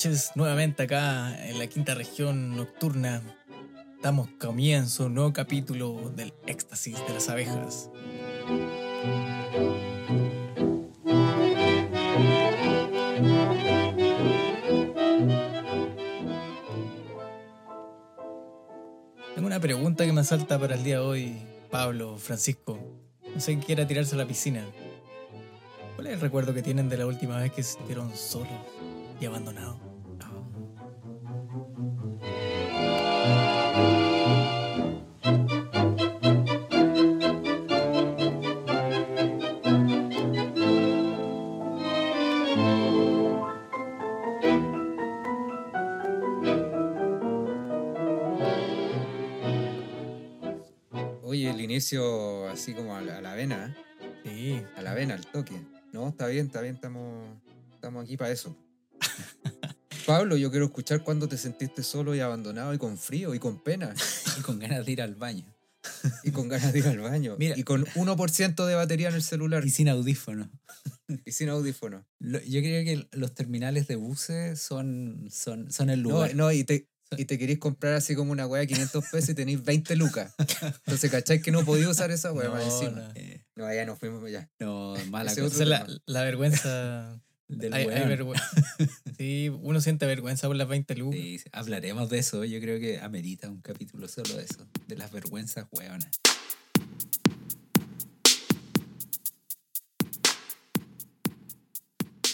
noches, nuevamente acá en la quinta región nocturna. Damos comienzo a un nuevo capítulo del éxtasis de las abejas. Tengo una pregunta que me salta para el día de hoy, Pablo, Francisco. No sé quién quiera tirarse a la piscina. ¿Cuál es el recuerdo que tienen de la última vez que se sintieron solos y abandonados? Así como a la, a la vena, ¿eh? Sí, a la vena, al toque. No, está bien, está bien, estamos, estamos aquí para eso. Pablo, yo quiero escuchar cuando te sentiste solo y abandonado y con frío y con pena y con ganas de ir al baño. y con ganas de ir al baño Mira. y con 1% de batería en el celular Y sin audífono. y sin audífono. Lo- Yo creo que los terminales de buses son, son, son el No, lugar. no, y te, y te querís comprar así como una weá de 500 pesos y tenéis 20 lucas. Entonces, ¿cachai que no podía usar esa weá más No, encima? no. Eh, No, ya nos fuimos ya. no, mala cosa. La, vergüenza. del hay, hay weón. vergüenza. Sí, uno siente vergüenza por las 20 lucas. Sí, hablaremos de eso. Yo creo que amerita un capítulo solo de eso. De las vergüenzas hueonas.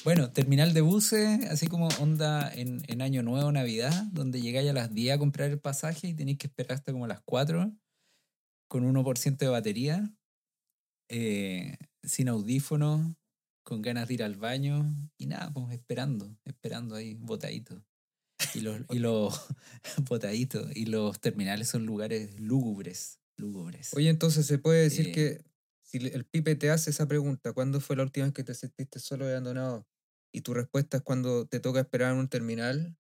Bueno, terminal de buses, así como onda en, en Año Nuevo, Navidad, donde llegáis a las 10 a comprar el pasaje y tenéis que esperar hasta como las 4 con 1% de batería, eh, sin audífonos, con ganas de ir al baño y nada, pues esperando, esperando ahí, botadito. Y los, y los botaditos. Y los terminales son lugares lúgubres. Lúgubres. Oye, entonces se puede decir Eh. que si el pipe te hace esa pregunta, ¿cuándo fue la última vez que te sentiste solo y abandonado? Y tu respuesta es cuando te toca esperar en un terminal,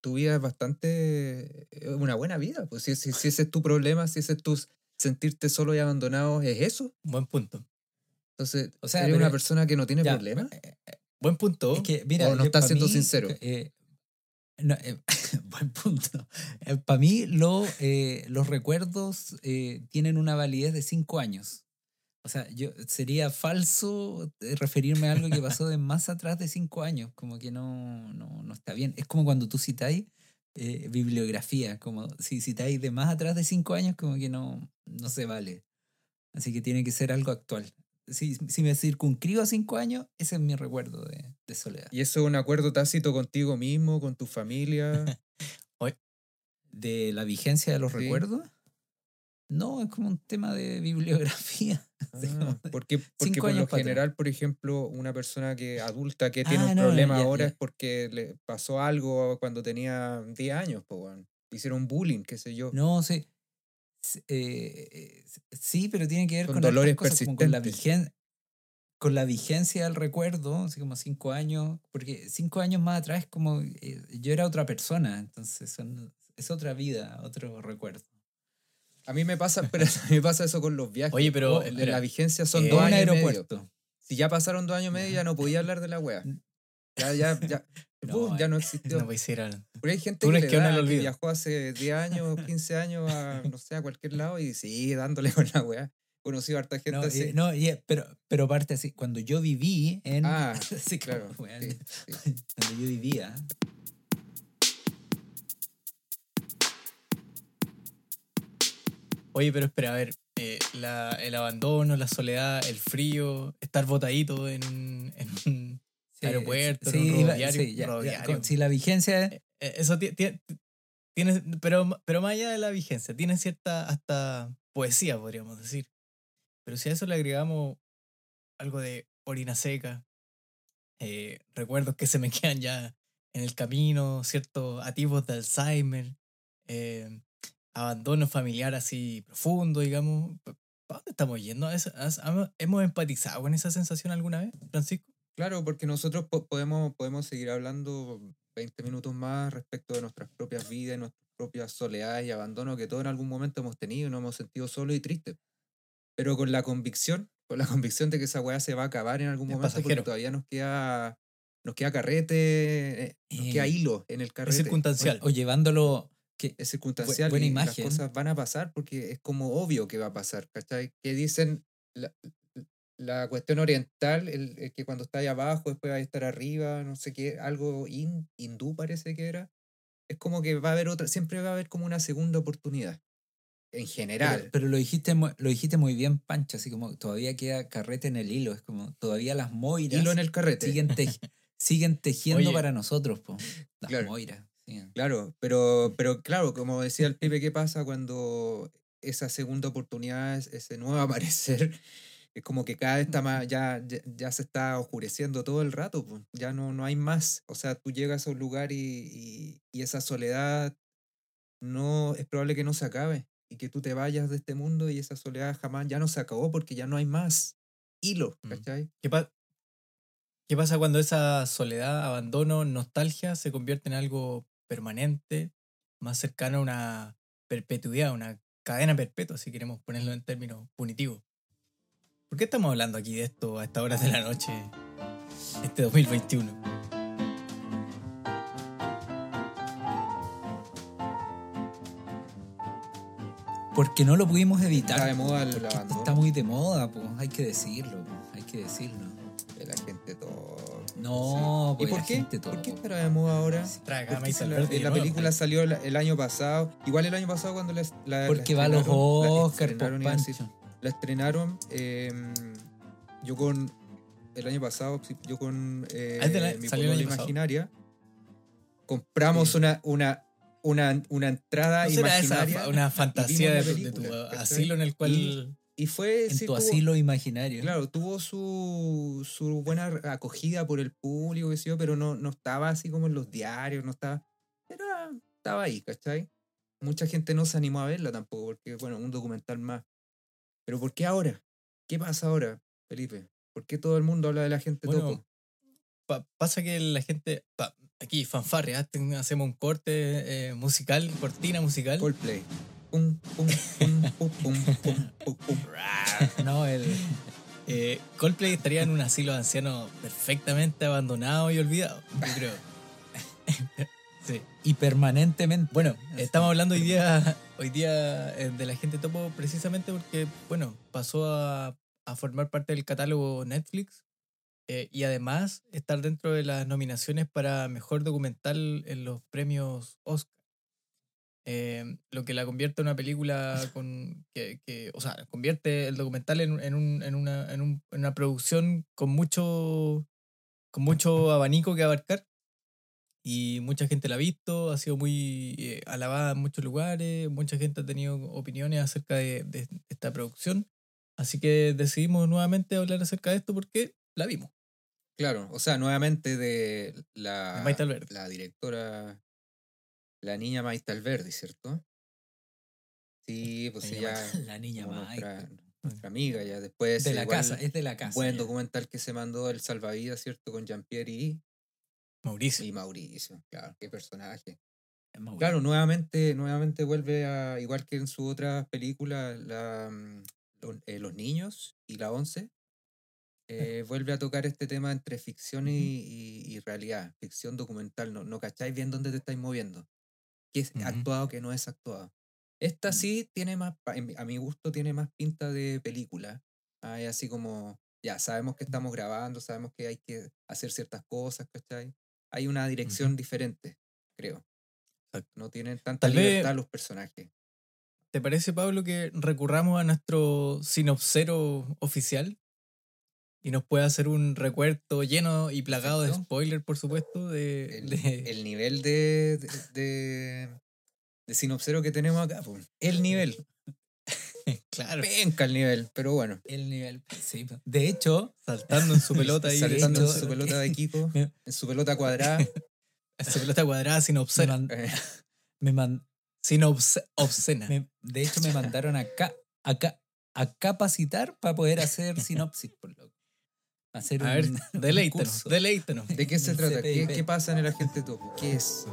tu vida es bastante, es una buena vida. Pues si, si, si ese es tu problema, si ese es tu sentirte solo y abandonado, ¿es eso? Buen punto. Entonces, O sea, ¿eres pero- una persona que no tiene Ya, problema? eh, Buen punto. Es que, mira, O no estás siendo mí, sincero. eh, no, eh, buen punto. Para mí, lo, eh, los recuerdos eh, tienen una validez de cinco años. O sea, yo sería falso eh, referirme a algo que pasó de más atrás de cinco años. Como que no, no, no está bien. Es como cuando tú citáis eh, bibliografía. Como si citáis de más atrás de cinco años, como que no, no se vale. Así que tiene que ser algo actual. Si, si me circunscribo a cinco años, ese es mi recuerdo de, de soledad. ¿Y eso es un acuerdo tácito contigo mismo, con tu familia? ¿De la vigencia de los Sí. recuerdos? No, es como un tema de bibliografía. Ah, porque porque por lo atrás. general, por ejemplo, una persona que adulta que tiene Ah, un no, problema ya, ahora ya. es porque le pasó algo cuando tenía 10 años, po, weón. hicieron bullying, qué sé yo. No, sí. Eh, sí, pero tiene que ver Con dolores cosas, como con la persistentes. vigencia. Con la vigencia del recuerdo, así como cinco años, porque cinco años más atrás es como eh, yo era otra persona, entonces son, es otra vida, otro recuerdo. A mí me pasa, pero a mí me pasa eso con los viajes. Oye, pero, Oh, espera, la vigencia son eh, dos años y medio. aeropuerto. Si ya pasaron dos años y medio, Ya. no podía hablar de la wea. Ya, ya, ya. No, ¡pum! ya no No existió. ser al- Porque hay gente que, le que da, que viajó hace 10 años, 15 años a, no sé, a cualquier lado y sigue dándole con la wea. Conocí a harta gente No, así. eh, no, y, eh, pero, pero parte así, cuando yo viví en... Ah, como, claro. weón, sí, sí. Cuando yo vivía, Oye, pero espera, a ver. eh, la- el abandono, la soledad, el frío, estar botadito en un, en un Sí, aeropuerto, en un rodoviario, sí, ya, ya, rodoviario. con- si la vigencia Eh, eh, Eso ti- ti- tiene, pero, pero más allá de la vigencia, tiene cierta hasta poesía, podríamos decir. Pero si a eso le agregamos algo de orina seca, eh, recuerdos que se me quedan ya en el camino, ciertos atisbos de Alzheimer, eh, abandono familiar así profundo, digamos. ¿Para dónde estamos yendo? ¿Has- has- ¿Hemos empatizado con esa sensación alguna vez, Francisco? Claro, porque nosotros po- podemos, podemos seguir hablando 20 minutos más respecto de nuestras propias vidas, nuestras propias soledades y abandono que todos en algún momento hemos tenido y nos hemos sentido solos y tristes. Pero con la convicción, con la convicción de que esa weá se va a acabar en algún Es momento pasajero. porque todavía nos queda nos queda carrete, eh, nos queda Eh, hilo en el carrete. Es circunstancial. O llevándolo. Que, es circunstancial buena y imagen. las cosas van a pasar porque es como obvio que va a pasar, ¿cachai? Que dicen la, la cuestión oriental, el, el que cuando está ahí abajo, después va a estar arriba, no sé qué, algo hin- hindú parece que era. Es como que va a haber otra, siempre va a haber como una segunda oportunidad. En general. pero, pero lo dijiste lo dijiste muy bien, Pancho, así como todavía queda carrete en el hilo. Es como todavía las moiras hilo en el carrete. siguen, tej- siguen tejiendo Oye. para nosotros, po. Las Claro. moiras. Claro, pero, pero claro, como decía el pibe, ¿qué pasa cuando esa segunda oportunidad, es- ese nuevo amanecer, es como que cada vez está más, ya, ya, ya se está oscureciendo todo el rato, pues, ya no, no hay más. O sea, tú llegas a un lugar y, y, y esa soledad no es probable que no se acabe y que tú te vayas de este mundo y esa soledad jamás ya no se acabó porque ya no hay más hilo, Mm. ¿cachai? ¿Qué, pa- ¿Qué pasa cuando esa soledad, abandono, nostalgia se convierte en algo permanente, más cercano a una perpetuidad, una cadena perpetua, si queremos ponerlo en términos punitivos? ¿Por qué estamos hablando aquí de esto a estas horas de la noche, este 2021? Porque no lo pudimos evitar. Está de moda el está muy de moda, pues. Hay que decirlo, hay que decirlo. De la gente todo. No, ¿Y pues por qué? gente ¿Por qué todo. ahora? ¿Por qué Maíz si la, película salió la- el año pasado. Igual el año pasado cuando la, la- Porque va a los Oscar, Pancho. la estrenaron em, yo con el año pasado sí, yo con eh, Ah, de la- mi salió polola pasado. imaginaria compramos Sí. una una una una entrada ¿No será esa imaginaria una fantasía de, tu- asilo en el cual... y fue En sí, tu tuvo- asilo imaginario. Claro, tuvo su, su buena acogida por el público, qué sé yo, pero no, no estaba así como en los diarios, no estaba. Era, estaba ahí, ¿cachai? Mucha gente no se animó a verla tampoco, porque, bueno, un documental más. Pero ¿por qué ahora? ¿Qué pasa ahora, Felipe? ¿Por qué todo el mundo habla de la gente Bueno, topo? pa- pasa que la gente... pa- aquí, fanfarria, hacemos un corte eh, musical, cortina musical. Coldplay. Pum, pum, pum, pum, pum, pum, pum, pum. No, el, Eh, Coldplay estaría en un asilo de ancianos perfectamente abandonado y olvidado, yo creo. sí. y permanentemente. Bueno, estamos hablando hoy día, hoy día eh, de la gente topo precisamente porque, bueno, pasó a, a formar parte del catálogo Netflix eh, y además estar dentro de las nominaciones para mejor documental en los premios Oscar. Eh, lo que la convierte en una película con que, que- o sea, convierte el documental en, en un- en una, en un- en una producción con mucho con mucho abanico que abarcar. Y mucha gente la ha visto, ha sido muy eh, alabada en muchos lugares, mucha gente ha tenido opiniones acerca de, de esta producción, así que decidimos nuevamente hablar acerca de esto porque la vimos. Claro, o sea, nuevamente de la, De la directora, la niña Maite Alberdi, ¿cierto? Sí, pues La ella niña la niña más. nuestra, nuestra amiga, ya después De la igual casa, es de la casa. buen ya. documental que se mandó El Salvavidas, ¿cierto? Con Jean-Pierre y, Mauricio. y Mauricio, claro, qué personaje. Muy Claro, nuevamente, nuevamente vuelve a, igual que en su otra película, la, mm, eh, Los Niños y la Once, eh, vuelve a tocar este tema entre ficción y, y- y realidad, ficción documental, no, no cacháis bien dónde te estáis moviendo, qué es Ujú. actuado, qué no es actuado. Esta Mm. sí tiene más, a mi gusto tiene más pinta de película, es así como, ya, sabemos que estamos grabando, sabemos que hay que hacer ciertas cosas, ¿cachai? Hay una dirección diferente, creo. Exacto. No tienen tanta Tal vez- libertad los personajes. ¿Te parece, Pablo, que recurramos a nuestro sinopsero oficial? Y nos puede hacer un recuerdo lleno y plagado de Perfecto. spoiler, por supuesto, de, El, de- el nivel de, de, de, de sinopsero que tenemos acá, po. el nivel. claro, Penca el nivel, pero bueno. El nivel. Sí. De hecho, saltando en su pelota ahí. Saltando en su pelota de equipo, Me- en su pelota cuadrada. Su pelota cuadrada sin obscena. me man- Sin obs- obscena. me- de hecho, me mandaron acá, acá a capacitar para poder hacer sinopsis, por loco. Hacer A ver, un- un deleítanos, curso. deleítanos. ¿De qué se trata? ¿Qué, qué pasa en el agente topo? ¿Qué es?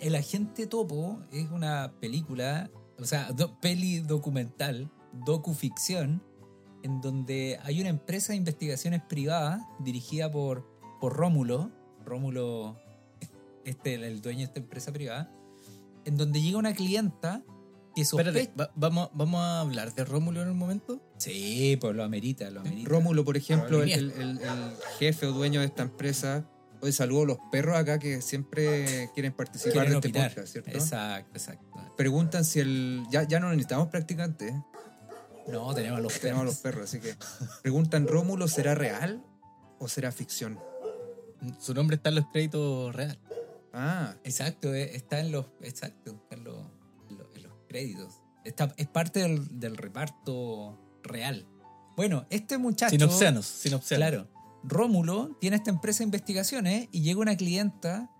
El Agente Topo es una película, o sea, do- peli documental, docuficción, en donde hay una empresa de investigaciones privadas dirigida por, por Rómulo, Rómulo, este, el dueño de esta empresa privada, en donde llega una clienta que sospecha... Espérate, va- vamos, ¿vamos a hablar de Rómulo en un momento? Sí, pues lo amerita, lo amerita. Rómulo, por ejemplo, el, el- el- el jefe o dueño de esta empresa. Hoy saludo a los perros acá que siempre quieren participar Quieren de este opinar. podcast, ¿cierto? Exacto, exacto. Preguntan si el. Ya, ya no necesitamos practicantes, ¿eh? No, tenemos a los tenemos a los perros. perros, así que. Preguntan: ¿Rómulo será real o será ficción? Su nombre está en los créditos real. Ah, Exacto, eh, está en los, exacto, está en los, créditos. Está, es parte del, del reparto real. Bueno, este muchacho. Sinopseanos, sinopseanos. Claro. Rómulo tiene esta empresa de investigaciones y llega una clienta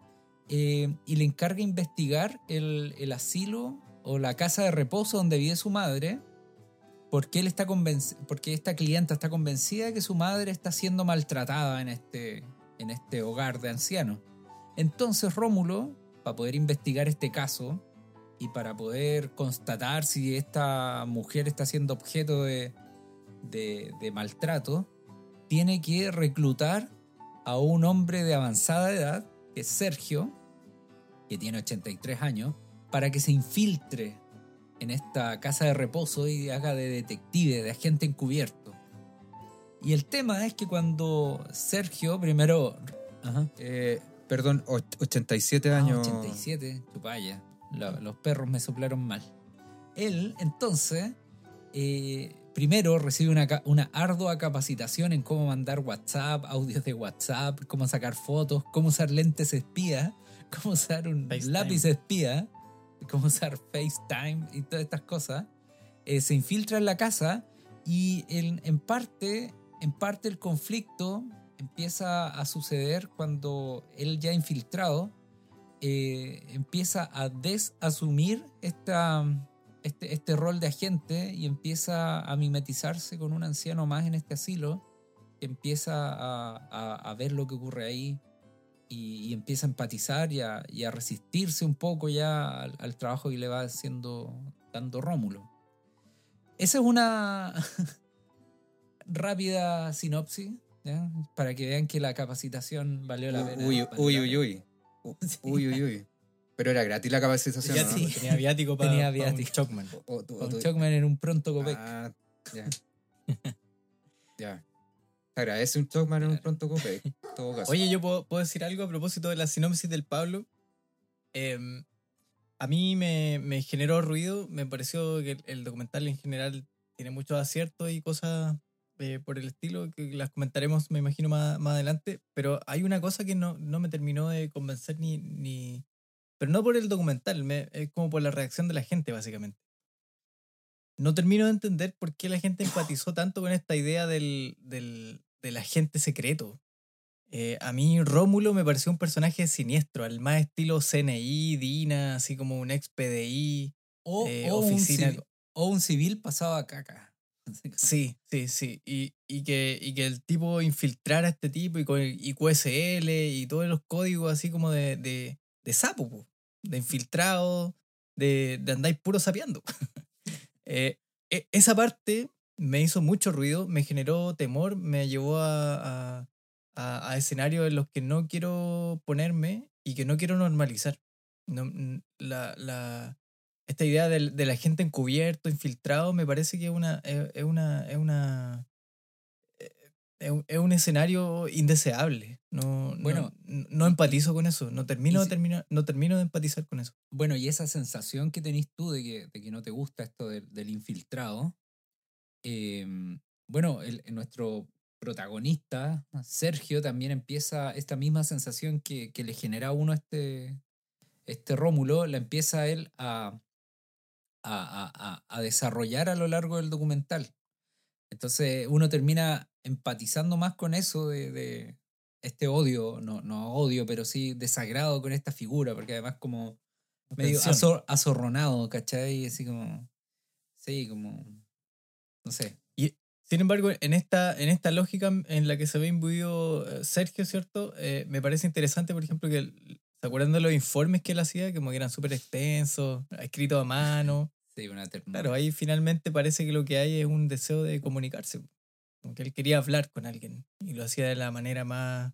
eh, y le encarga investigar el, el asilo o la casa de reposo donde vive su madre porque, él está porque esta clienta está convencida de que su madre está siendo maltratada en este, en este hogar de ancianos. Entonces Rómulo, para poder investigar este caso y para poder constatar si esta mujer está siendo objeto de, de- de maltrato, tiene que reclutar a un hombre de avanzada edad, que es Sergio, que tiene 83 años, para que se infiltre en esta casa de reposo y haga de detective, de agente encubierto. Y el tema es que cuando Sergio primero... Ajá. eh, perdón, och- 87 Ah, años. 87, chupalla. Lo- los perros me soplaron mal. Él, entonces, eh, primero recibe una ardua capacitación en cómo mandar WhatsApp, audios de WhatsApp, cómo sacar fotos, cómo usar lentes espía, cómo usar un FaceTime. lápiz espía, cómo usar FaceTime y todas estas cosas. Eh, se infiltra en la casa y en, en parte, en parte el conflicto empieza a suceder cuando él ya infiltrado eh, empieza a desasumir esta, este, este rol de agente y empieza a mimetizarse con un anciano más en este asilo, que empieza a, a- a ver lo que ocurre ahí y, y empieza a empatizar y a, y a resistirse un poco ya al, al trabajo que le va haciendo, dando Rómulo. Esa es una rápida sinopsis, ¿ya? para que vean que la capacitación valió la pena. Uy, uy, uy, uy. Uy, uy. Pero era gratis la capacitación, Ya ¿no? sí, tenía viático para Tenía un viático. Chocman. O- o o tú- Chocman en un pronto copec. Ah, ya. ya. Te agradece un Chocman en un pronto copec, en todo caso. Oye, yo puedo, puedo decir algo a propósito de la sinopsis del Pablo. Em, a mí me, me generó ruido, me pareció que el, el documental en general tiene muchos aciertos y cosas eh, por el estilo que las comentaremos, me imagino, más, más adelante. Pero hay una cosa que no, no me terminó de convencer ni, ni... Pero no por el documental, me- es como por la reacción de la gente, básicamente. No termino de entender por qué la gente empatizó tanto con esta idea del, del, del agente secreto. Eh, a mí Rómulo me pareció un personaje siniestro, al más estilo CNI, Dina, así como un ex PDI. O, eh, o un civil, o un civil pasado a caca. Sí, sí, sí. Y, y que, y que el tipo infiltrara a este tipo y con el y QSL y todos los códigos así como de, de, de sapo, po, de infiltrado, de, de andáis puro sapeando. Eh, e- esa parte me hizo mucho ruido, me generó temor, me llevó a, a, a- a escenarios en los que no quiero ponerme y que no quiero normalizar. No, la, la, esta idea del, de la gente encubierto, infiltrado, me parece que es una, es, una, es una eh, es un, es un escenario indeseable. No, no- Bueno, no, no empatizo con eso. No termino, si- terminar, no termino de empatizar con eso. Bueno, y esa sensación que tenés tú de que, de que no te gusta esto del, del infiltrado, eh, bueno, el, nuestro protagonista, Sergio, también empieza esta misma sensación que, que le genera a uno este, este Rómulo, la empieza él a, a, a- a- desarrollar a lo largo del documental. Entonces uno termina empatizando más con eso de, de este odio, no, no odio, pero sí desagrado con esta figura, porque además como medio azor- azorronado, ¿cachai? Así como, sí, como, no sé. Sin embargo, en esta, en esta lógica en la que se ve imbuido eh, Sergio, ¿cierto? Eh, me parece interesante, por ejemplo, que ¿se acuerdan de los informes que él hacía? Como que eran súper extensos, escritos a mano. Sí, una ternura. Claro, ahí finalmente parece que lo que hay es un deseo de comunicarse. Como que él quería hablar con alguien y lo hacía de la manera más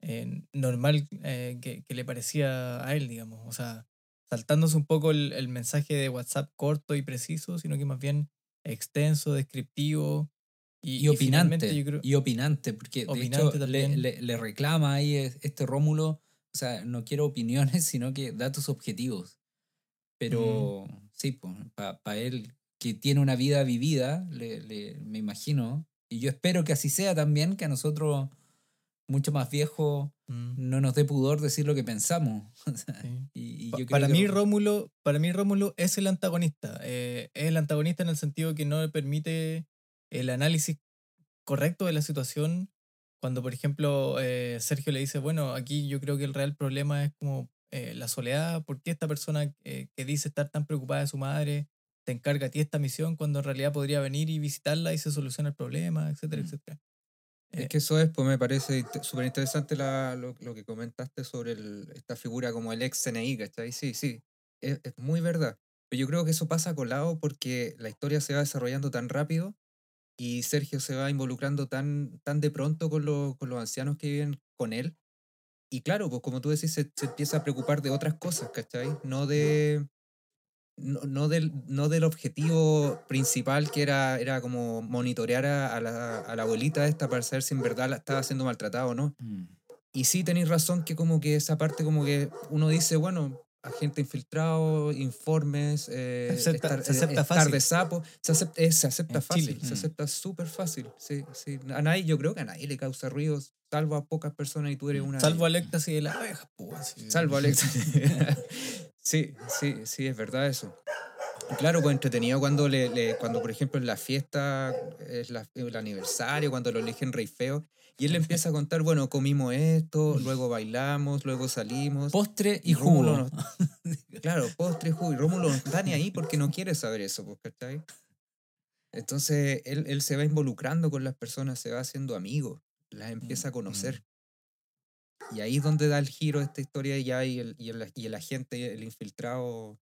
eh, normal eh, que, que le parecía a él, digamos. O sea, saltándose un poco el, el mensaje de WhatsApp corto y preciso, sino que más bien extenso, descriptivo. Y, Y opinante, yo creo- y opinante, porque de Opinante hecho le, le- le reclama ahí es- este Rómulo, o sea, no quiero opiniones, sino que datos objetivos. Pero sí, pues, para él, que tiene una vida vivida, le, le- me imagino, y yo espero que así sea también, que a nosotros, mucho más viejos, Mm, no nos dé pudor decir lo que pensamos. Sí. y, y Pa- yo creo para que mí Ró- Rómulo, para mí Rómulo es el antagonista. eh, es el antagonista en el sentido que no le permite el análisis correcto de la situación. Cuando, por ejemplo, eh, Sergio le dice, bueno, aquí yo creo que el real problema es como eh, la soledad. ¿Por qué esta persona eh, que dice estar tan preocupada de su madre te encarga a ti esta misión cuando en realidad podría venir y visitarla y se soluciona el problema, etcétera, Mm. etcétera? Es Eh, que eso es, pues me parece súper interesante lo, lo que comentaste sobre el- esta figura como el ex CNI, ¿cachai? Sí, sí, es, es muy verdad. Pero yo creo que eso pasa colado porque la historia se va desarrollando tan rápido y Sergio se va involucrando tan, tan de pronto con, los con los ancianos que viven con él. Y claro, pues como tú decís, se, se empieza a preocupar de otras cosas, ¿cachai? No de... No, no del, no del objetivo principal que era, era como monitorear a, a la, a la abuelita esta para saber si en verdad la estaba siendo maltratada o no. Mm. Y sí tenéis razón que como que esa parte como que uno dice, bueno, agente infiltrado, informes, eh, Se acepta- estar, se acepta eh, estar fácil. de sapo, se acepta, eh, se acepta fácil, Chile. se Mm. acepta súper fácil, sí, sí. A nadie, yo creo que a nadie le causa ruido, salvo a pocas personas y tú eres Mm. una de salvo al ellas. éxtasis de las abejas, pues. Salvo a Alex. sí, sí, sí, es verdad eso. Y Claro, pues entretenido cuando, le, le- cuando por ejemplo, en la fiesta, es la- el aniversario, cuando lo eligen rey feo, y él le empieza a contar, bueno, comimos esto, luego bailamos, luego salimos. Postre y Y jugo. Claro, postre, jugo. Y Rómulo no está ni ahí porque no quiere saber eso, pues, ¿cachai? Entonces él, él se va involucrando con las personas, se va haciendo amigo, las empieza a conocer. Y ahí es donde da el giro esta historia y ya y el, y el, y el agente, el infiltrado,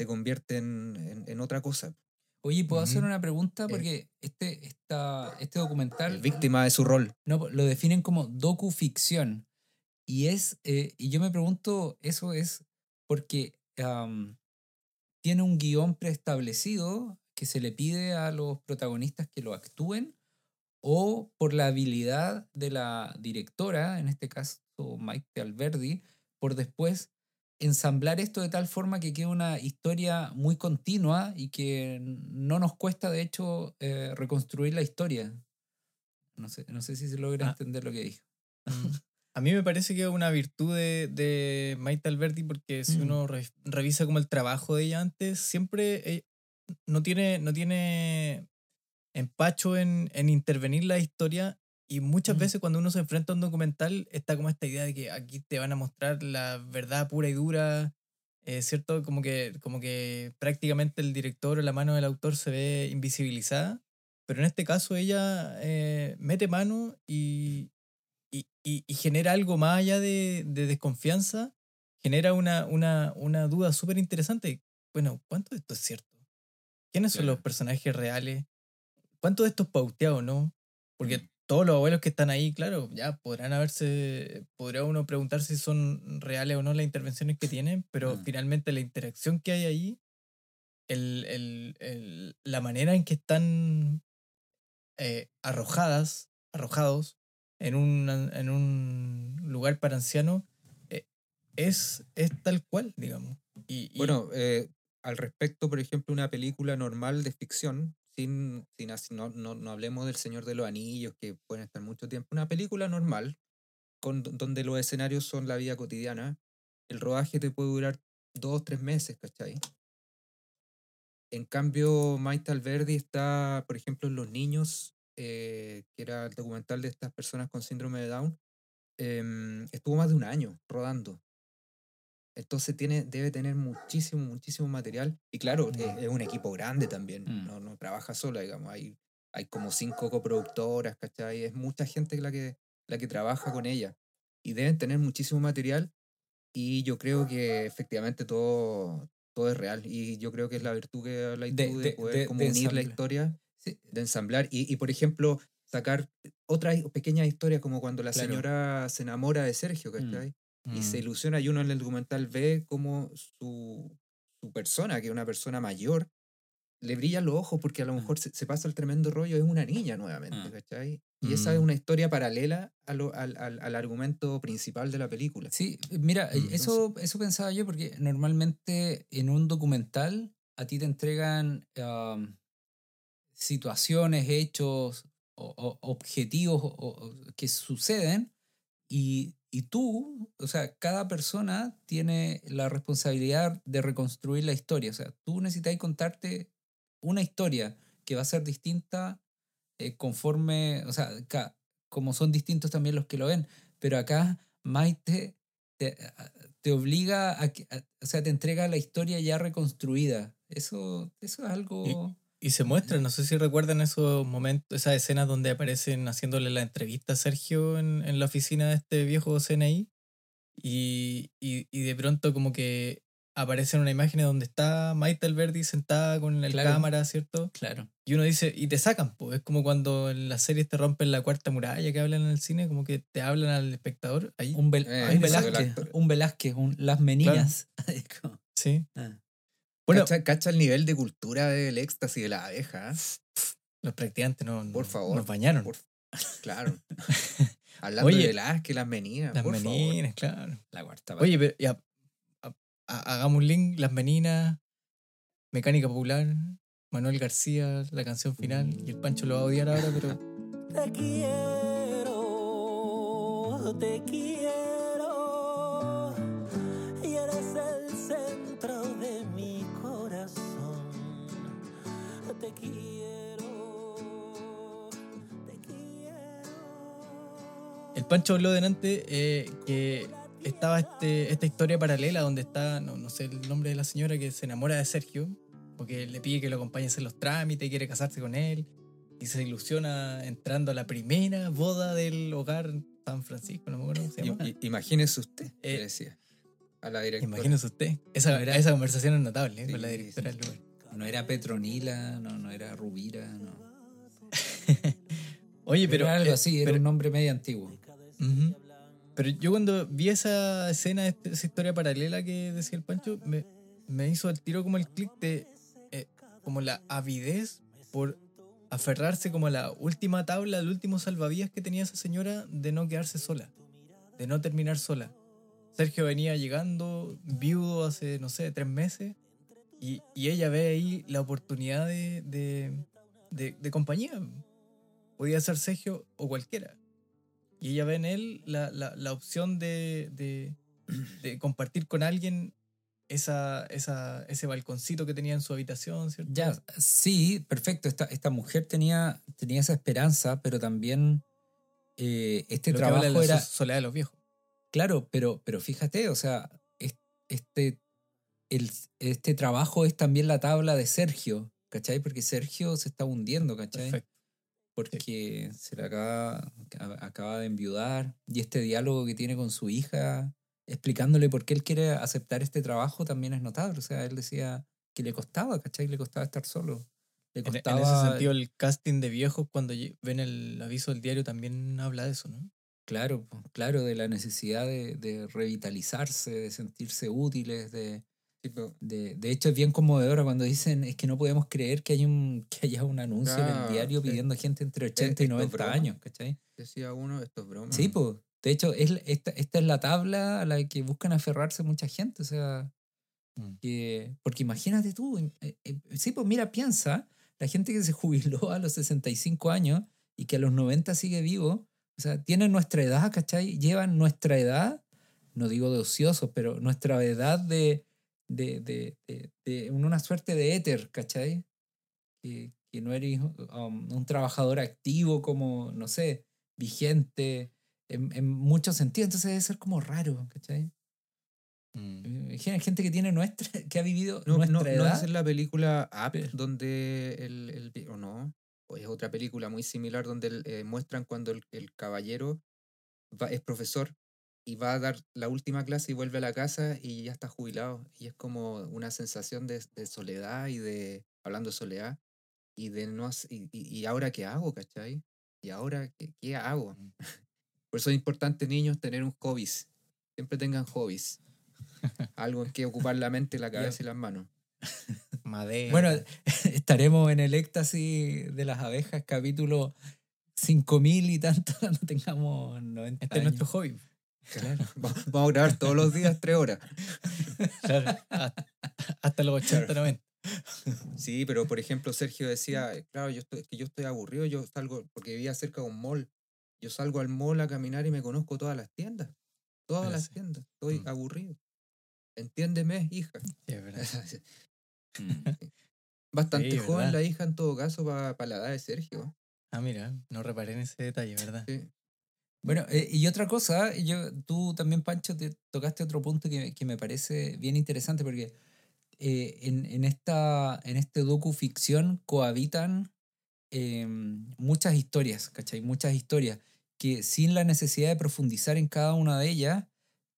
se convierte en, en, en otra cosa. Oye, ¿puedo hacer Ujú. una pregunta? Eh. Porque este, esta, este documental Es víctima de su rol. no, lo definen como docuficción. Y es, eh, y yo me pregunto, ¿eso es porque am, tiene un guion preestablecido que se le pide a los protagonistas que lo actúen? ¿O por la habilidad de la directora, en este caso Mike Alberdi, por después ensamblar esto de tal forma que quede una historia muy continua y que no nos cuesta, de hecho, eh, reconstruir la historia? No sé, no sé si se logra Ah. entender lo que dijo. Mm. A mí me parece que es una virtud de, de Maite Alberti porque si Mm. uno re- revisa como el trabajo de ella antes, siempre eh, no tiene, no tiene empacho en, en intervenir la historia y muchas Mm. veces cuando uno se enfrenta a un documental está como esta idea de que aquí te van a mostrar la verdad pura y dura, eh, ¿cierto? Como que, como que prácticamente el director o la mano del autor se ve invisibilizada, pero en este caso ella eh, mete mano y, y, y- y genera algo más allá de, de desconfianza, genera una, una, una duda súper interesante. Bueno, ¿cuánto de esto es cierto? ¿Quiénes son los personajes reales? ¿Cuánto de esto es pauteado no? Porque Mm. Todos los abuelos que están ahí, claro, ya podrán haberse, podría uno preguntarse si son reales o no las intervenciones que tienen, pero Mm. finalmente la interacción que hay ahí, el, el- el- la manera en que están eh, arrojadas, arrojados en un, en un lugar para ancianos, eh, es, es tal cual, digamos. Y, y- Bueno, eh, al respecto, por ejemplo, una película normal de ficción, sin, sin así- no, no, no hablemos del Señor de los Anillos, que pueden estar mucho tiempo, una película normal, con, donde los escenarios son la vida cotidiana, el rodaje te puede durar dos, tres meses, ¿cachai? En cambio, Maite Alberdi está, por ejemplo, en Los Niños, eh, que era el documental de estas personas con síndrome de Down, em, estuvo más de un año rodando. Entonces tiene, debe tener muchísimo, muchísimo material. Y claro, eh, Mm. es un equipo grande también. Mm. No, no trabaja sola, digamos. Hay, hay como cinco coproductoras, ¿cachai? Es mucha gente la que, la que trabaja con ella. Y deben tener muchísimo material. Y yo creo que efectivamente todo, todo es real. Y yo creo que es la virtud que hablas De- de, de- poder de- como unir la ensamblar. historia, Sí. de ensamblar. Y, y, por ejemplo, sacar otras pequeñas historias como cuando la Claro. señora se enamora de Sergio, ¿cachai? Y se Mm. ilusiona y uno en el documental ve como su, su persona, que es una persona mayor, le brillan los ojos porque a lo Ah. mejor se, se pasa el tremendo rollo, es una niña nuevamente, Ah. ¿cachai? Y esa es Mm. una historia paralela a lo- al, al- al argumento principal de la película. Sí, mira, eh, Mm. eso, eso pensaba yo porque normalmente en un documental a ti te entregan am, situaciones, hechos o, o objetivos o que suceden y, y tú, o sea, cada persona tiene la responsabilidad de reconstruir la historia. O sea, tú necesitas contarte una historia que va a ser distinta eh, conforme, o sea, ca- como son distintos también los que lo ven. Pero acá Maite te, te obliga a, que, a- o sea, te entrega la historia ya reconstruida. Eso, eso es algo... Y se muestra, no sé si recuerdan esos momentos, esas escenas donde aparecen haciéndole la entrevista a Sergio en, en la oficina de este viejo CNI. Y, y, y de pronto como que aparecen una imagen donde está Maite Alberdi sentada con Claro. cámara, ¿cierto? Claro. Y uno dice, y te sacan, pues es como cuando en las series te rompen la cuarta muralla que hablan en el cine, como que te hablan al espectador. Ahí, Un, Vel- Eh, un Velázquez, un Velázquez, un Las Meninas. Como- sí. ah. Bueno, Cacha, cacha el nivel de cultura del éxtasis de la abeja. los practicantes no, Por no- favor, nos bañaron. por- Claro. Hablando Oye, de las meninas. las por favor. meninas, claro. La cuarta Oye, pero ya, a- a- hagamos un link, Las Meninas, Mecánica Popular, Manuel García, la canción final, y el Pancho lo va a odiar ahora, pero Te quiero, te quiero, Pancho habló delante eh, que estaba este, esta historia paralela donde está, no, no sé el nombre de la señora que se enamora de Sergio, porque le pide que lo acompañe a hacer los trámites, quiere casarse con él, y se ilusiona entrando a la primera boda del hogar San Francisco, no me acuerdo cómo se llama. Imagínese usted, Eh, le decía. A la directora. Imagínese usted. Esa, No era- esa conversación es notable ¿eh? Sí, con la sí. directora del lugar. No era Petronila, no, no era Rubira, no. Oye, Pero pero. era algo así, era pero- un nombre medio antiguo. Ujú. Pero yo cuando vi esa escena, este- esa historia paralela que decía el Pancho, me, me hizo el tiro como el clic de eh, como la avidez por aferrarse como a la última tabla, al último salvavidas que tenía esa señora de no quedarse sola, de no terminar sola. Sergio venía llegando, viudo hace, no sé, tres meses, y, y ella ve ahí la oportunidad de, de, de- de compañía. Podía ser Sergio o cualquiera. Y ella ve en él la, la- la opción de, de- de compartir con alguien esa, esa, ese balconcito que tenía en su habitación, ¿cierto? Ya, sí, perfecto. Esta, esta mujer tenía, tenía esa esperanza, pero también eh, este Lo que habla de trabajo la era. so- soledad de los viejos. Claro, pero, pero fíjate, o sea, es- este, el, este trabajo es también la tabla de Sergio, ¿cachai? Porque Sergio se está hundiendo, ¿cachai? Perfecto. Porque se le acaba, acaba de enviudar y este diálogo que tiene con su hija, explicándole por qué él quiere aceptar este trabajo, también es notable. O sea, él decía que le costaba, ¿cachai? Le costaba estar solo. Le En, en costaba, ese sentido, el casting de viejos, cuando ven el aviso del diario, también habla de eso, ¿no? Claro, claro, de la necesidad de, de revitalizarse, de sentirse útiles, de, de, de hecho es bien conmovedora cuando dicen es que no podemos creer que, hay un, que haya un anuncio en Ah, el diario sí. pidiendo gente entre 80 y esto es 90 broma. años, ¿cachai? decía uno, esto es broma. Sí, pues. De hecho, es, esta, esta es la tabla a la que buscan aferrarse mucha gente. O sea, Mm. que, porque imagínate tú. eh, eh, sí, pues mira, piensa, la gente que se jubiló a los 65 años y que a los 90 sigue vivo, o sea, tienen nuestra edad, ¿cachai? Llevan nuestra edad, no digo de ociosos, pero nuestra edad de, de, de, de, de una suerte de éter, ¿cachai? Que, que no eres um, un trabajador activo como, no sé, vigente en, en muchos sentidos, entonces debe ser como raro, ¿cachai? Eh, Hay gente que tiene nuestra, que ha vivido No, nuestra no, no edad. es la película Up donde el, el o no, o es otra película muy similar donde el, eh, muestran cuando el, el caballero va- es profesor y va a dar la última clase y vuelve a la casa y ya está jubilado. Y es como una sensación de, de soledad y de, hablando de soledad, y de no y, y, y ahora qué hago, ¿cachai? Y ahora qué, qué hago. Por eso es importante, niños, tener un hobbies. Siempre tengan hobbies. Algo en que ocupar la mente, la cabeza y las manos. Madera. Bueno, estaremos en el éxtasis de las abejas, capítulo 5000 y tanto cuando tengamos 90 este es años. nuestro hobby. Claro. Va- Vamos a grabar todos los días tres horas. Claro, hasta, hasta los 80, 90. Sí, pero por ejemplo, Sergio decía, eh, claro, yo estoy, que yo estoy aburrido, yo salgo, porque vivía cerca de un mall. Yo salgo al mall a caminar y me conozco todas las tiendas. Todas las sí. tiendas. Estoy Mm. aburrido. Entiéndeme, hija. Sí, es verdad. Mm. Bastante Sí, joven ¿verdad? la hija en todo caso para la edad de Sergio. Ah, mira, no reparé en ese detalle, ¿verdad? Sí. Bueno, eh, y otra cosa, yo, tú también, Pancho, te tocaste otro punto que, que me parece bien interesante porque eh, en, en, esta, en este docu-ficción cohabitan eh, muchas historias, ¿cachai? Muchas historias que sin la necesidad de profundizar en cada una de ellas,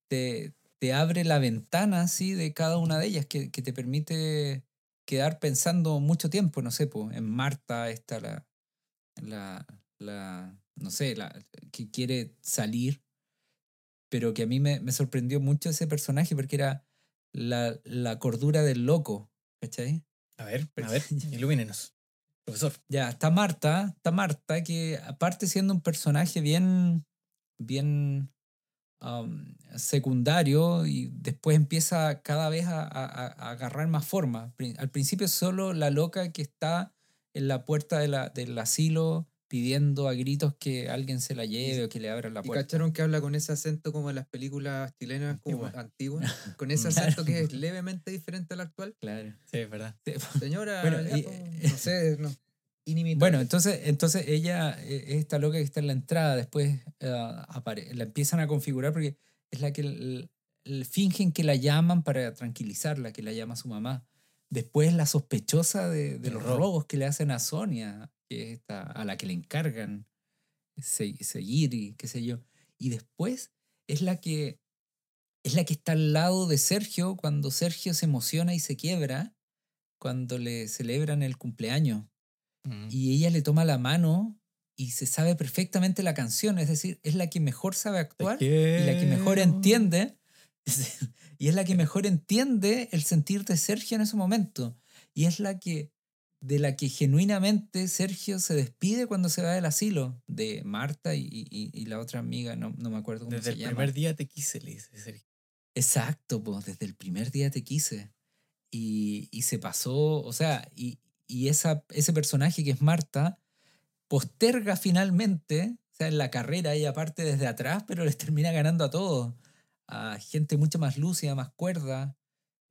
te, te abre la ventana, ¿sí? De cada una de ellas, que, que te permite quedar pensando mucho tiempo, no sé, pues, en Marta está la, la, la no sé, la, que quiere salir, pero que a mí me, me sorprendió mucho ese personaje porque era la, la cordura del loco, ¿cachai? A ver, a ver, ilumínenos. Profesor. Ya, está Marta, está Marta, que aparte siendo un personaje bien, bien um, secundario y después empieza cada vez a, a- a agarrar más forma. Al principio solo la loca que está en la puerta de la, del asilo pidiendo a gritos que alguien se la lleve o que le abra la Y puerta. cacharon que habla con ese acento como en las películas chilenas como Antigua. antiguas, con ese acento que es levemente diferente al actual. Claro. Sí, es verdad. Señora, Bueno, ya, y- po, no sé, no. inimitable. Bueno, entonces, entonces ella, eh, esta loca que está en la entrada, después eh, apare- la empiezan a configurar porque es la que l- l- fingen que la llaman para tranquilizarla, que la llama su mamá. Después la sospechosa de, de los robo. robos que le hacen a Sonia, que es esta, a la que le encargan se- seguir y qué sé yo. Y después es la que es la que está al lado de Sergio cuando Sergio se emociona y se quiebra cuando le celebran el cumpleaños Mm. y ella le toma la mano y se sabe perfectamente la canción, es decir, es la que mejor sabe actuar y la que mejor entiende y es la que mejor entiende el sentir de Sergio en ese momento y es la que de la que genuinamente Sergio se despide cuando se va del asilo de Marta y, y- y la otra amiga, no, no me acuerdo cómo Desde se el llama. primer día te quise, le dice Sergio. Exacto, pues desde el primer día te quise. Y, y se pasó, o sea, y, y esa, ese personaje que es Marta posterga finalmente, o sea, en la carrera ella parte desde atrás, pero les termina ganando a todos, a gente mucho más lúcida, más cuerda.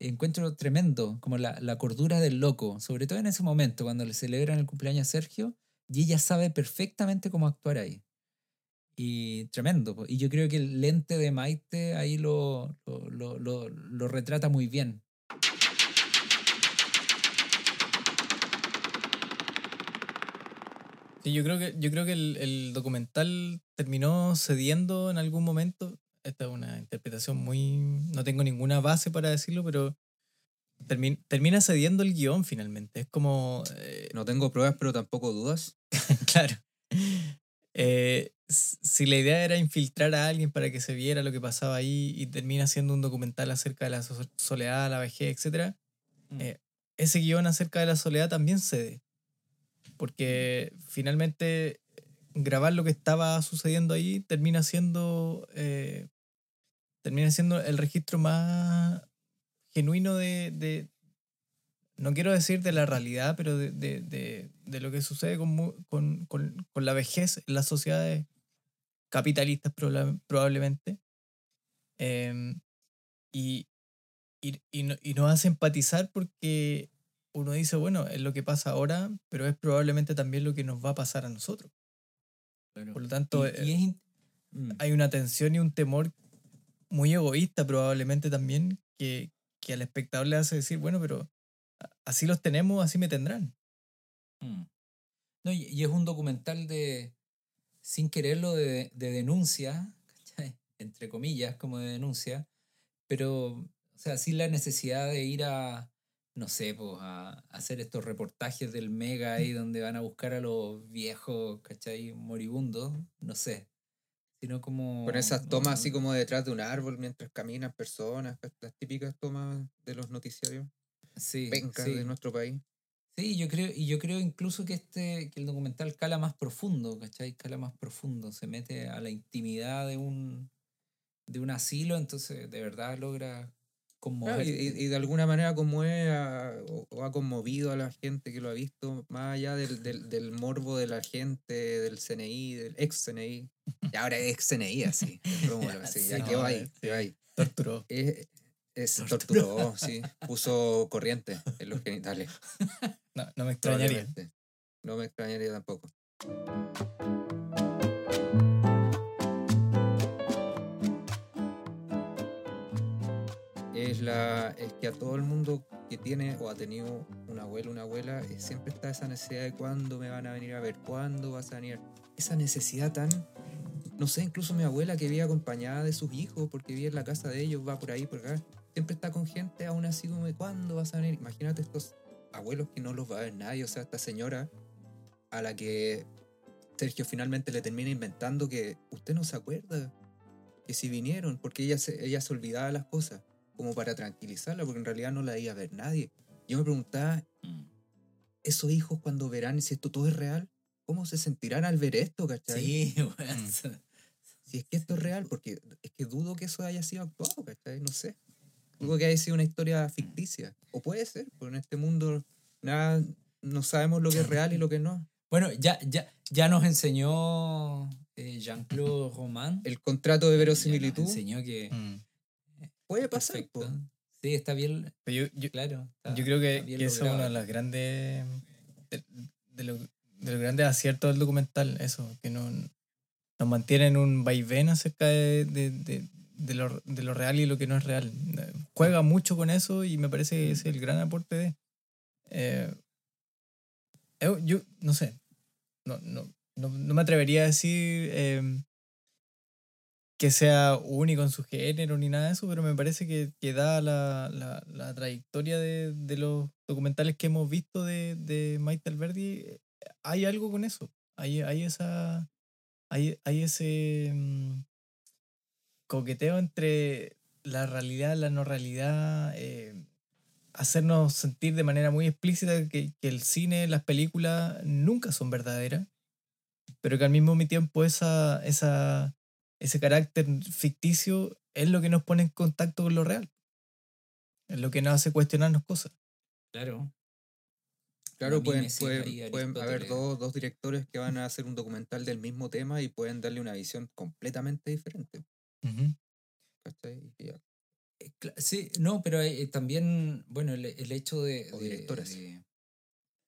Encuentro tremendo, como la, la cordura del loco, sobre todo en ese momento, cuando le celebran el cumpleaños a Sergio, y ella sabe perfectamente cómo actuar ahí. Y tremendo. Y yo creo que el lente de Maite ahí lo, lo- lo- lo retrata muy bien. Sí, yo creo que, yo creo que el, el documental terminó cediendo en algún momento. Esta es una interpretación muy. No tengo ninguna base para decirlo, pero termi- termina cediendo el guion finalmente. Es como. eh, No tengo pruebas, pero tampoco dudas. claro. Eh, si la idea era infiltrar a alguien para que se viera lo que pasaba ahí y termina siendo un documental acerca de la so- soledad, la vejez, etc., Eh, ese guion acerca de la soledad también cede. Porque finalmente grabar lo que estaba sucediendo ahí termina siendo. eh, termina siendo el registro más genuino de, de- no quiero decir de la realidad, pero de, de- de- de lo que sucede con, con, con- con la vejez en las sociedades capitalistas proba- probablemente. Em, y, y, y, no- y nos hace empatizar porque uno dice, bueno, es lo que pasa ahora, pero es probablemente también lo que nos va a pasar a nosotros. Por lo tanto, Y- eh, y es mm. hay una tensión y un temor muy egoísta probablemente también que, que al espectador le hace decir, bueno, pero así los tenemos, así me tendrán. Mm. No, y, y es un documental de, sin quererlo, de, de denuncia, ¿cachai? entre comillas, como de denuncia, pero, o sea, sin la necesidad de ir a, no sé, pues, a, a hacer estos reportajes del Mega ahí donde van a buscar a los viejos, ¿cachai? Moribundos, no sé. Sino como... Con esas tomas no, así como detrás de un árbol mientras caminan personas, las típicas tomas de los noticiarios sí, pencas sí. de nuestro país. Sí, yo creo, y yo creo incluso que este, que el documental cala más profundo, ¿cachai? Cala más profundo, se mete a la intimidad de un, de un asilo, entonces de verdad logra Claro, conmover. y, y- de alguna manera conmueve a- o, o ha conmovido a la gente que lo ha visto, más allá del, del, del morbo de la gente, del CNI, del ex CNI. Y ahora es ex CNI, así. ya quedó ahí, eh, quedó ahí. Torturó. Es, es Torturó. torturó, sí. Puso corriente en los genitales. No, no me extrañaría. No me extrañaría tampoco. Es que a todo el mundo que tiene o ha tenido un abuelo una abuela, eh, siempre está esa necesidad de cuándo me van a venir a ver, cuándo vas a venir. Esa necesidad tan, no sé, incluso mi abuela que vive acompañada de sus hijos porque vive en la casa de ellos, va por ahí, por acá, siempre está con gente aún así como cuándo vas a venir. Imagínate estos abuelos que no los va a ver nadie, o sea, esta señora a la que Sergio finalmente le termina inventando que usted no se acuerda que si vinieron, porque ella se, ella se olvidaba las cosas, como para tranquilizarla, porque en realidad no la iba a ver nadie. Yo me preguntaba, Mm. esos hijos cuando verán si esto todo es real, ¿cómo se sentirán al ver esto, cachai? Sí, weón. Mm. Si es que esto es real, porque es que dudo que eso haya sido actuado, ¿cachai? No sé. Dudo que haya sido una historia ficticia. O puede ser, porque en este mundo nada, no sabemos lo que es real y lo que no. Bueno, ya, ya, ya nos enseñó eh, Jean-Claude Roman. El contrato de ya nos verosimilitud enseñó que... Mm. Puede pasar. Po. Sí, está bien, Pero yo, yo, claro. está- yo creo que, que eso es uno de las grandes. De, de lo- de los grandes aciertos del documental, eso, que no, nos mantiene en un vaivén acerca de, de, de, de lo, de lo real y lo que no es real. Eh, Juega mucho con eso y me parece que ese es el gran aporte de. eh, yo, yo no sé, no, no, no, no me atrevería a decir eh, que sea único en su género ni nada de eso, pero me parece que, que da la, la, la trayectoria de, de los documentales que hemos visto de, de Maite Alberdi, hay algo con eso. Hay, hay esa. Hay, hay ese mm, coqueteo entre la realidad, la no realidad, eh, hacernos sentir de manera muy explícita que, que el cine, las películas nunca son verdaderas, pero que al mismo tiempo esa, esa, ese carácter ficticio es lo que nos pone en contacto con lo real. Es lo que nos hace cuestionarnos cosas. Claro. Claro, La pueden, pueden, pueden haber dos, dos directores que van a hacer un documental del mismo tema y pueden darle una visión completamente diferente. Eh, Sí, no, pero eh, también, bueno, el, el hecho de... O de- directoras. de-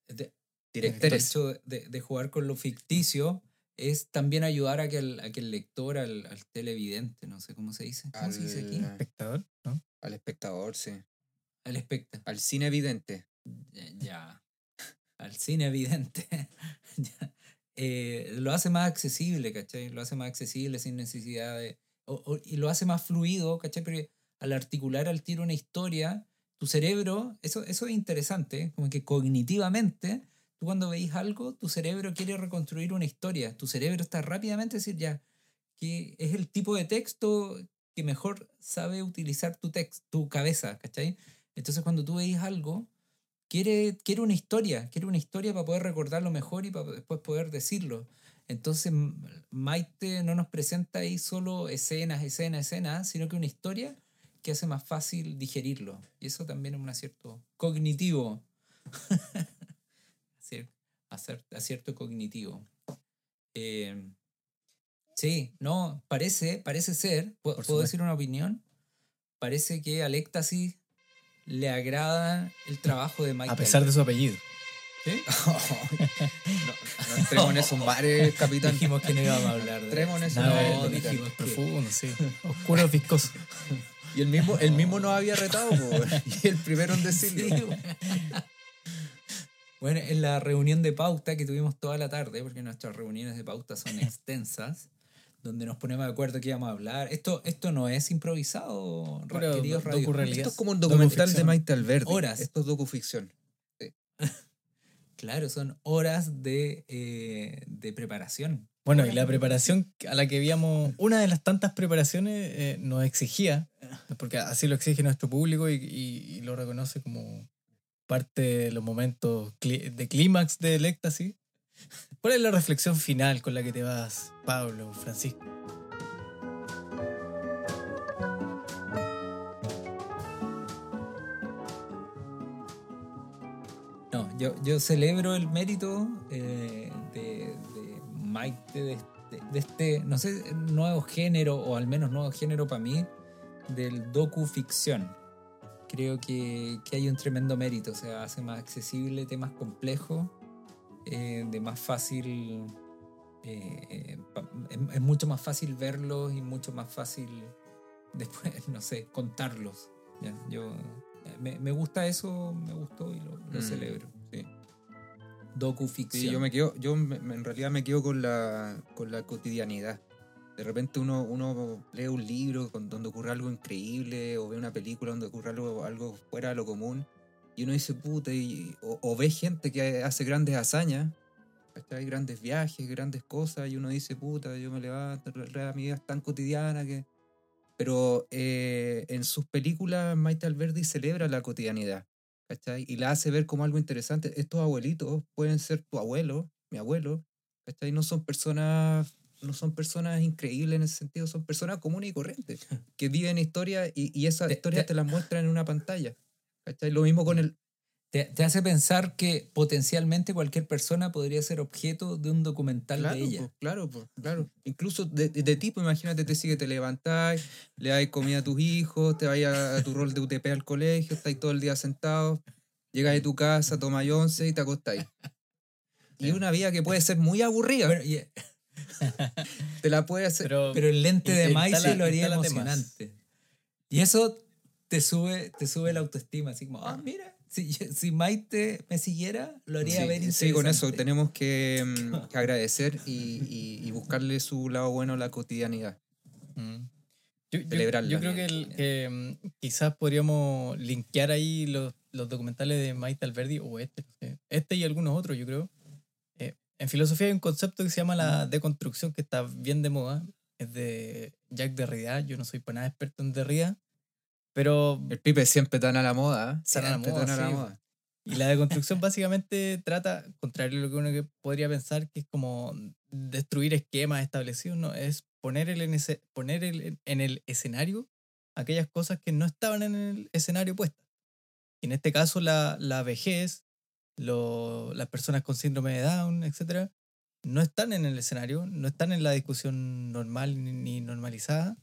de- el Directores. hecho de, de jugar con lo ficticio es también ayudar a que el, a que el lector, al, al televidente, no sé cómo se dice. ¿Cómo se dice aquí? Al- Espectador, ¿no? Al espectador, sí. Al espectador. Al cine evidente. Ya. ya. Al cine evidente. Ya. Eh, lo hace más accesible, ¿cachai? Lo hace más accesible sin necesidad de... o- o- y lo hace más fluido, ¿cachai? Porque al articular al tiro una historia, tu cerebro, eso, eso es interesante, como que cognitivamente, tú cuando veis algo, tu cerebro quiere reconstruir una historia. Tu cerebro está rápidamente a decir ya, que es el tipo de texto que mejor sabe utilizar tu texto, tu cabeza, ¿cachai? Entonces cuando tú veis algo, quiere, quiere una historia, quiere una historia para poder recordarlo mejor y para después poder decirlo. Entonces Maite no nos presenta ahí solo escenas, escenas, escenas, sino que una historia que hace más fácil digerirlo. Y eso también es un acierto cognitivo. Acierto cognitivo. Eh, sí, no, parece, parece ser, ¿puedo, Por ¿puedo supuesto. decir una opinión? Parece que al éxtasis le agrada el trabajo de Mike. A pesar de su apellido. ¿Sí? no, no entremos en esos mares, capitán. Dijimos que no íbamos a habblar de Entremos en eso. eso, Nada, No, dijimos. Profundo, sí. Oscuro, viscoso. Y el mismo, el mismo nos había retado, po, y el primero en decirlo. Sí. Bueno, en la reunión de pauta que tuvimos toda la tarde, porque nuestras reuniones de pauta son extensas, donde nos ponemos de acuerdo que íbamos a hablar. Esto, esto no es improvisado, Puro queridos do- radio-. Esto es como un documental de. Maite Alberdi. Horas. Esto es docuficción. Claro, son horas de, eh, de preparación. Bueno, y la preparación a la que habíamos, una de las tantas preparaciones eh, nos exigía, porque así lo exige nuestro público y, y- y lo reconoce como parte de los momentos de clímax del éxtasis. ¿Cuál es la reflexión final con la que te vas, Pablo, Francisco? No, yo, yo celebro el mérito eh, de, de Maite, de este, de este, no sé, nuevo género, o al menos nuevo género para mí, del docu-ficción. Creo que, que hay un tremendo mérito, o sea, hace más accesible temas complejos, eh, de más fácil, eh, es, es mucho más fácil verlos y mucho más fácil después, no sé, contarlos. ¿ya? Yo, eh, me, me gusta eso, me gustó y lo, lo Mm, celebro. sí. Docu-ficción. Sí, yo me quedo, yo me- en realidad me quedo con la, con la cotidianidad. De repente uno, uno lee un libro donde ocurre algo increíble o ve una película donde ocurre algo, algo fuera de lo común y uno dice, puta, o, o ve gente que hace grandes hazañas, ¿cachai? grandes viajes, grandes cosas y uno dice, puta, yo me levanto, mi vida es tan cotidiana que... Pero eh, en sus películas Maite Alberdi celebra la cotidianidad. ¿cachai? Y la hace ver como algo interesante. Estos abuelitos pueden ser tu abuelo, mi abuelo, ¿cachai? No son personas, no son personas increíbles en ese sentido, son personas comunes y corrientes, que viven historias y, y esas historias te- te las muestran en una pantalla. ¿cachai? Lo mismo con el... Te, te hace pensar que potencialmente cualquier persona podría ser objeto de un documental Claro, de ella. po, claro, po, claro. Incluso de, de, tipo, imagínate, te sigue, te levantás, le das comida a tus hijos, te vas a, a tu rol de UTP al colegio, estás todo el día sentado, llegas de tu casa, tomas once y te acostáis. Y una vida que puede ser muy aburrida, Bueno, y- te la puede hacer... Pero, pero el lente de Maise lo haría emocionante. Y eso te sube, te sube la autoestima, así como, ah, mira, si, si Maite me siguiera, lo haría Sí, ver sí, con eso interesante. tenemos que, mm, que agradecer y, y- y buscarle su lado bueno a la cotidianidad. Mm. Yo, yo- creo que, el- que, mm, quizás podríamos linkear ahí los, los documentales de Maite Alberdi o este, este y algunos otros, yo creo. En filosofía hay un concepto que se llama la deconstrucción que está bien de moda. Es de Jacques Derrida. Yo no soy para nada experto en Derrida, pero El Pipe siempre tan a la moda. ¿eh? Tan a la moda, tan a la sí. moda. Y la deconstrucción básicamente trata, contrario a lo que uno que podría pensar, que es como destruir esquemas establecidos, no, es poner, el, en, ese, poner el, en el escenario aquellas cosas que no estaban en el escenario puestas. Y en este caso la, la vejez, lo- las personas con síndrome de Down, etcétera, no están en el escenario, no están en la discusión normal ni, normalizada.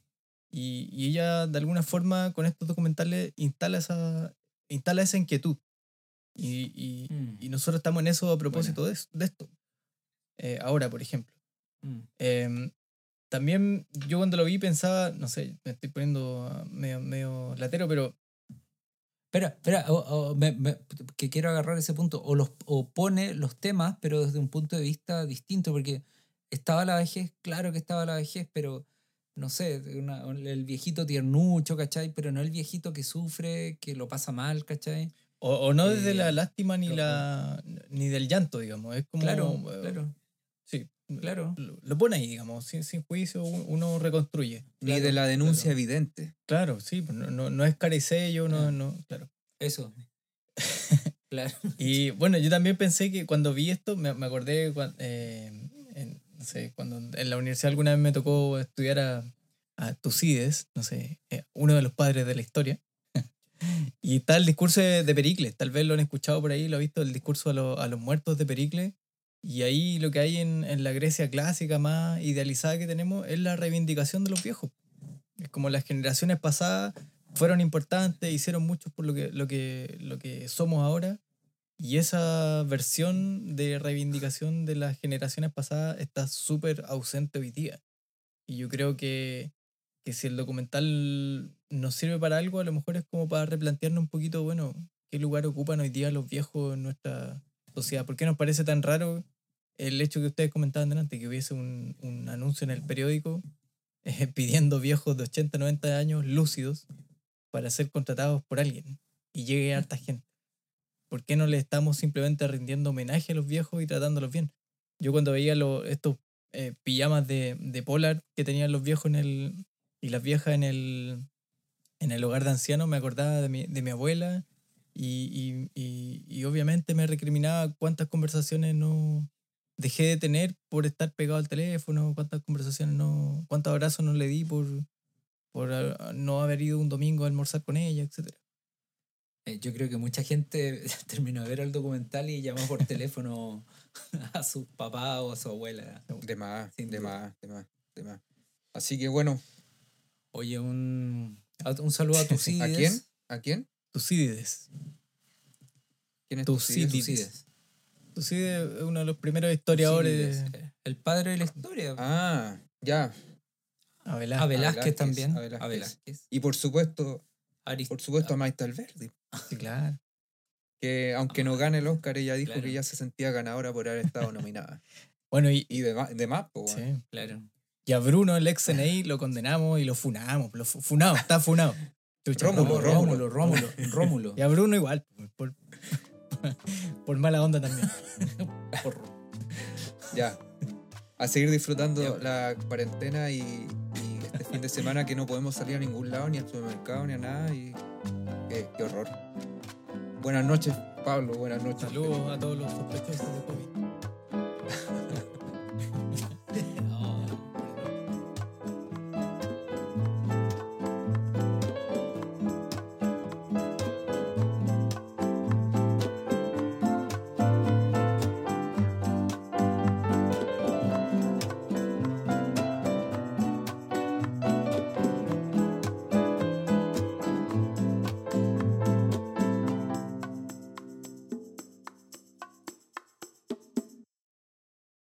Y, y ella, de alguna forma, con estos documentales, instala esa, instala esa inquietud. Y, y- Mm, y nosotros estamos en eso a propósito de, de esto. Eh, ahora, por ejemplo. mm. Em, también yo cuando lo vi pensaba, no sé, me estoy poniendo medio, medio latero, pero Espera, espera, o- o me- me- que quiero agarrar ese punto. O, los, o pone los temas, pero desde un punto de vista distinto, porque estaba la vejez, claro que estaba la vejez, pero no sé, una- el viejito tiernucho, ¿cachai? Pero no el viejito que sufre, que lo pasa mal, ¿cachai? o, o no desde Eh, la lástima ni la ni del llanto, digamos. Es como Claro, claro, claro. lo, lo pone ahí, digamos, sin, sin juicio uno reconstruye. Ni Claro, de la denuncia claro. evidente. Claro, sí, pues no, no, no es cara y sello, no, no, claro. Eso. claro. Y bueno, yo también pensé que cuando vi esto, me, me acordé cuando, en, no sé, cuando en la universidad alguna vez me tocó estudiar a, a Tucídides, no sé, eh, uno de los padres de la historia. y está el discurso de, de Pericles, tal vez lo han escuchado por ahí, lo han visto, el discurso a, lo- a los muertos de Pericles. Y ahí lo que hay en, en la Grecia clásica más idealizada que tenemos es la reivindicación de los viejos. Es como las generaciones pasadas fueron importantes, hicieron mucho por lo que, lo que, lo que somos ahora. Y esa versión de reivindicación de las generaciones pasadas está súper ausente hoy día. Y yo creo que, que si el documental nos sirve para algo, a lo mejor es como para replantearnos un poquito, bueno, qué lugar ocupan hoy día los viejos en nuestra sociedad. ¿Por qué nos parece tan raro el hecho que ustedes comentaban delante, que hubiese un, un anuncio en el periódico eh, pidiendo viejos de 80, 90 años lúcidos para ser contratados por alguien y llegue a harta gente. ¿Por qué no le estamos simplemente rindiendo homenaje a los viejos y tratándolos bien? Yo cuando veía lo- estos eh, pijamas de, de polar que tenían los viejos en el, y las viejas en el, en el hogar de ancianos, me acordaba de mi, de mi abuela y, y- y- y obviamente me recriminaba cuántas conversaciones no dejé de tener por estar pegado al teléfono, cuántas conversaciones no, cuántos abrazos no le di por, por ah, no haber ido un domingo a almorzar con ella, etcétera. Eh, Yo creo que mucha gente terminó de ver el documental y llamó por teléfono a su papá o a su abuela. De más, de más, de más, de más. Así que bueno, Oye, un, un saludo a tus ¿a quién? ¿A quién? Tucídides. ¿Quién es Tucídides. Tucídides? Tucídides es uno de los primeros historiadores. El padre de la historia. Ah, ya. A a Velázquez. También. a A Velázquez. Velázquez. Y por supuesto, Arist- por supuesto a Maite Alberdi, Sí, claro. que aunque no gane el Oscar, ella dijo Claro. que ya se sentía ganadora por haber estado nominada. Bueno, y, Y de de más weón. sí. Claro. y a Bruno, el ex CNI, lo condenamos y lo funamos. Lo fu- funado, está funado. Chucha, Rómulo, Rómulo, Rómulo, Rómulo. Y a Bruno igual, por, por mala onda también. Por- Ya. A seguir disfrutando Ya. la cuarentena y, y este fin de semana que no podemos salir a ningún lado, ni al supermercado, ni a nada. Y qué, qué horror. Buenas noches, Pablo. Buenas noches. Saludos a todos los sospechosos de COVID.